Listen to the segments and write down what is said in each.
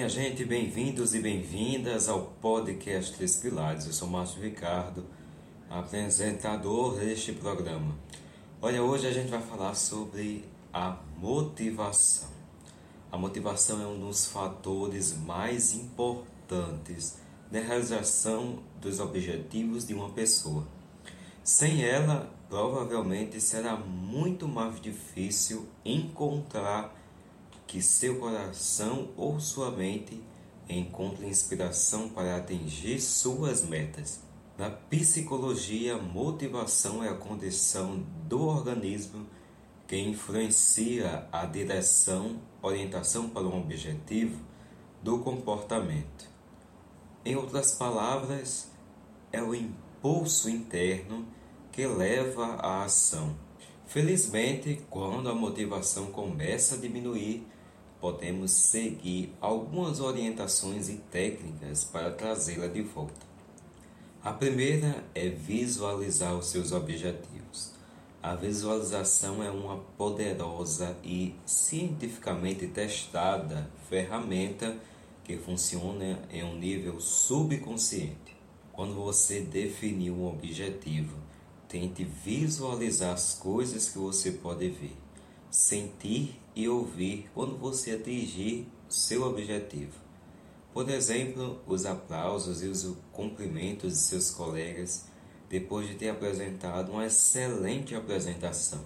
minha gente, bem-vindos e bem-vindas ao podcast Três Pilares. Eu sou Márcio Ricardo, apresentador deste programa. Olha, hoje a gente vai falar sobre a motivação. A motivação é um dos fatores mais importantes na realização dos objetivos de uma pessoa. Sem ela, provavelmente será muito mais difícil encontrar que seu coração ou sua mente encontre inspiração para atingir suas metas. Na psicologia, motivação é a condição do organismo que influencia a direção, orientação para um objetivo do comportamento. Em outras palavras, é o impulso interno que leva à ação. Felizmente, quando a motivação começa a diminuir, podemos seguir algumas orientações e técnicas para trazê-la de volta. A primeira é visualizar os seus objetivos. A visualização é uma poderosa e cientificamente testada ferramenta que funciona em um nível subconsciente. Quando você definir um objetivo, tente visualizar as coisas que você pode ver sentir e ouvir quando você atingir seu objetivo. Por exemplo, os aplausos e os cumprimentos de seus colegas depois de ter apresentado uma excelente apresentação.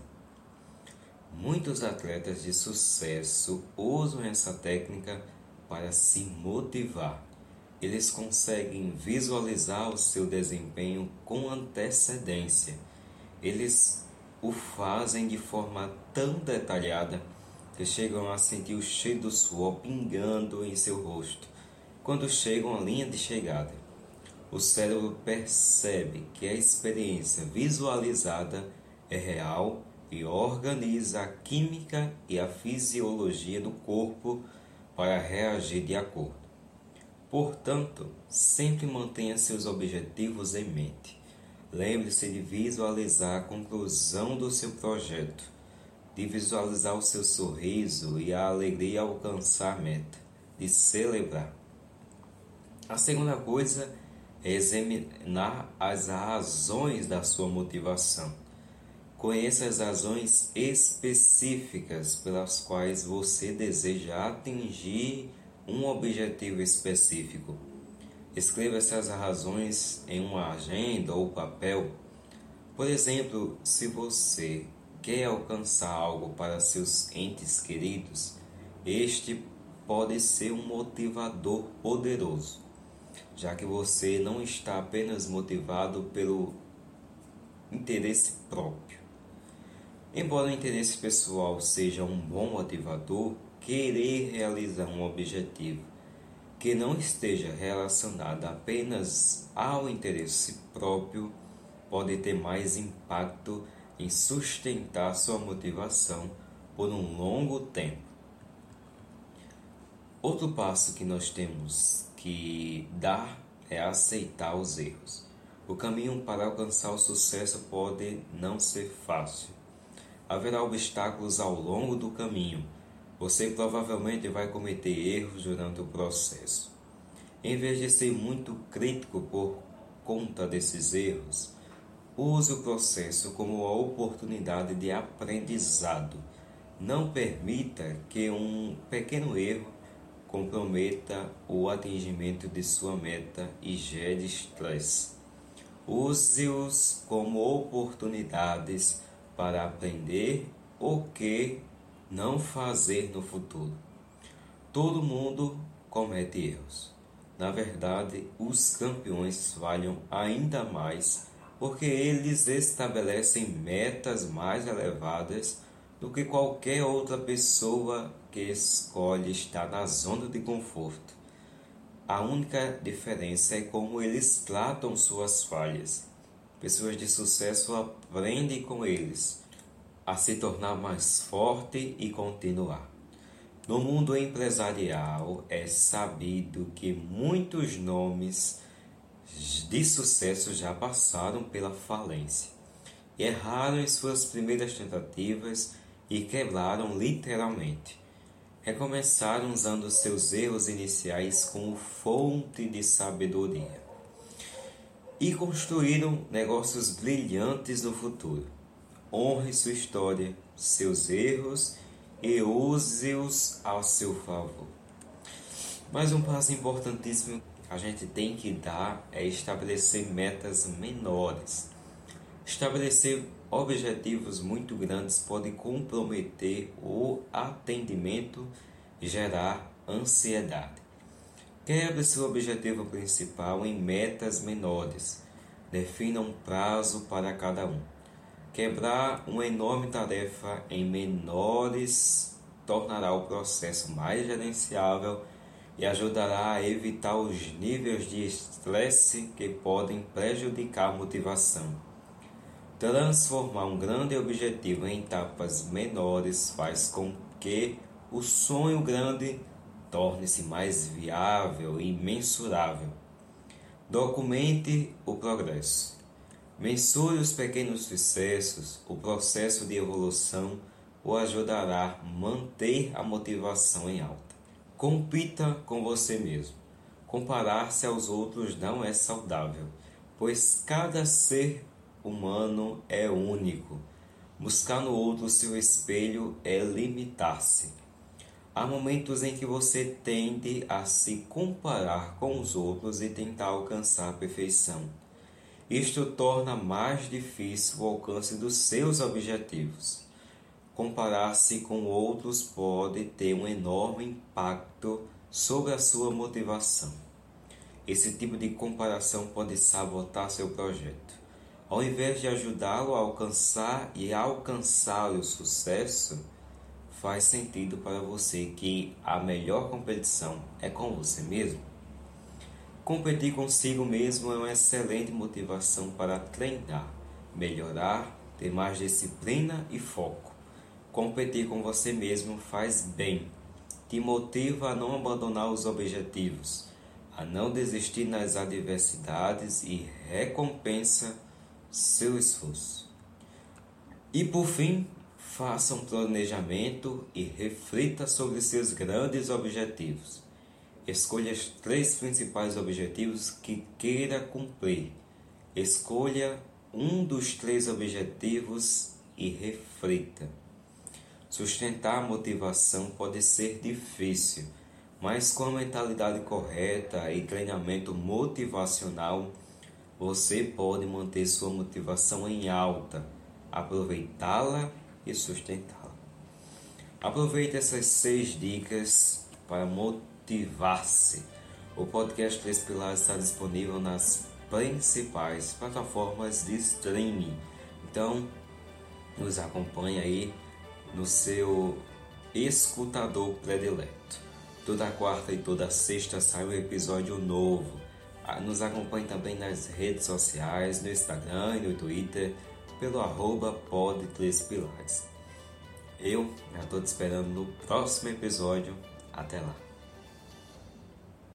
Muitos atletas de sucesso usam essa técnica para se motivar. Eles conseguem visualizar o seu desempenho com antecedência. Eles o fazem de forma tão detalhada que chegam a sentir o cheiro do suor pingando em seu rosto quando chegam à linha de chegada. O cérebro percebe que a experiência visualizada é real e organiza a química e a fisiologia do corpo para reagir de acordo. Portanto, sempre mantenha seus objetivos em mente. Lembre-se de visualizar a conclusão do seu projeto, de visualizar o seu sorriso e a alegria ao alcançar a meta, de celebrar. A segunda coisa é examinar as razões da sua motivação. Conheça as razões específicas pelas quais você deseja atingir um objetivo específico. Escreva essas razões em uma agenda ou papel. Por exemplo, se você quer alcançar algo para seus entes queridos, este pode ser um motivador poderoso, já que você não está apenas motivado pelo interesse próprio. Embora o interesse pessoal seja um bom motivador, querer realizar um objetivo que não esteja relacionada apenas ao interesse próprio pode ter mais impacto em sustentar sua motivação por um longo tempo. Outro passo que nós temos que dar é aceitar os erros. O caminho para alcançar o sucesso pode não ser fácil. Haverá obstáculos ao longo do caminho você provavelmente vai cometer erros durante o processo. Em vez de ser muito crítico por conta desses erros, use o processo como uma oportunidade de aprendizado. Não permita que um pequeno erro comprometa o atingimento de sua meta e gere estresse. Use-os como oportunidades para aprender o que não fazer no futuro. Todo mundo comete erros. Na verdade, os campeões falham ainda mais porque eles estabelecem metas mais elevadas do que qualquer outra pessoa que escolhe estar na zona de conforto. A única diferença é como eles tratam suas falhas. Pessoas de sucesso aprendem com eles a se tornar mais forte e continuar. No mundo empresarial é sabido que muitos nomes de sucesso já passaram pela falência, erraram em suas primeiras tentativas e quebraram literalmente. recomeçaram usando seus erros iniciais como fonte de sabedoria e construíram negócios brilhantes no futuro. Honre sua história, seus erros e use-os ao seu favor. Mas um passo importantíssimo que a gente tem que dar é estabelecer metas menores. Estabelecer objetivos muito grandes pode comprometer o atendimento e gerar ansiedade. Quebre seu objetivo principal em metas menores. Defina um prazo para cada um. Quebrar uma enorme tarefa em menores tornará o processo mais gerenciável e ajudará a evitar os níveis de estresse que podem prejudicar a motivação. Transformar um grande objetivo em etapas menores faz com que o sonho grande torne-se mais viável e mensurável. Documente o progresso. Mensure os pequenos sucessos, o processo de evolução o ajudará a manter a motivação em alta. Compita com você mesmo. Comparar-se aos outros não é saudável, pois cada ser humano é único. Buscar no outro seu espelho é limitar-se. Há momentos em que você tende a se comparar com os outros e tentar alcançar a perfeição. Isto torna mais difícil o alcance dos seus objetivos comparar-se com outros pode ter um enorme impacto sobre a sua motivação. Esse tipo de comparação pode sabotar seu projeto. Ao invés de ajudá-lo a alcançar e alcançar o sucesso, faz sentido para você que a melhor competição é com você mesmo. Competir consigo mesmo é uma excelente motivação para treinar, melhorar, ter mais disciplina e foco. Competir com você mesmo faz bem, te motiva a não abandonar os objetivos, a não desistir nas adversidades e recompensa seu esforço. E por fim, faça um planejamento e reflita sobre seus grandes objetivos. Escolha os três principais objetivos que queira cumprir. Escolha um dos três objetivos e reflita. Sustentar a motivação pode ser difícil, mas com a mentalidade correta e treinamento motivacional, você pode manter sua motivação em alta, aproveitá-la e sustentá-la. Aproveite essas seis dicas para motivar-se. O podcast Três Pilares está disponível nas principais plataformas de streaming. Então, nos acompanhe aí no seu escutador predileto. Toda quarta e toda sexta sai um episódio novo. Ah, nos acompanhe também nas redes sociais, no Instagram e no Twitter, pelo arroba pod Pilares. Eu já estou te esperando no próximo episódio. Até lá.